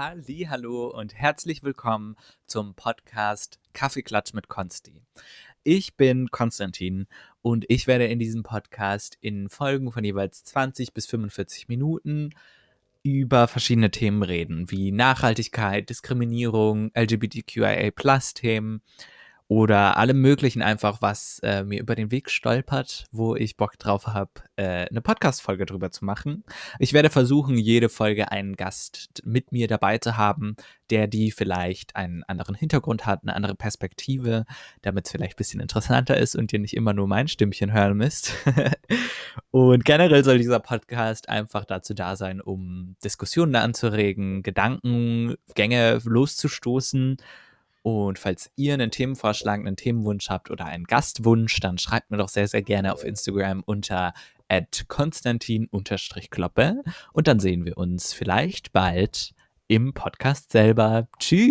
Hallo und herzlich willkommen zum Podcast Kaffeeklatsch mit Konsti. Ich bin Konstantin und ich werde in diesem Podcast in Folgen von jeweils 20 bis 45 Minuten über verschiedene Themen reden, wie Nachhaltigkeit, Diskriminierung, LGBTQIA-Plus-Themen, oder allem möglichen einfach, was äh, mir über den Weg stolpert, wo ich Bock drauf habe, äh, eine Podcast-Folge drüber zu machen. Ich werde versuchen, jede Folge einen Gast mit mir dabei zu haben, der die vielleicht einen anderen Hintergrund hat, eine andere Perspektive, damit es vielleicht ein bisschen interessanter ist und ihr nicht immer nur mein Stimmchen hören müsst. und generell soll dieser Podcast einfach dazu da sein, um Diskussionen anzuregen, Gedankengänge loszustoßen und falls ihr einen Themenvorschlag, einen Themenwunsch habt oder einen Gastwunsch, dann schreibt mir doch sehr, sehr gerne auf Instagram unter konstantin-kloppe und dann sehen wir uns vielleicht bald im Podcast selber. Tschüss!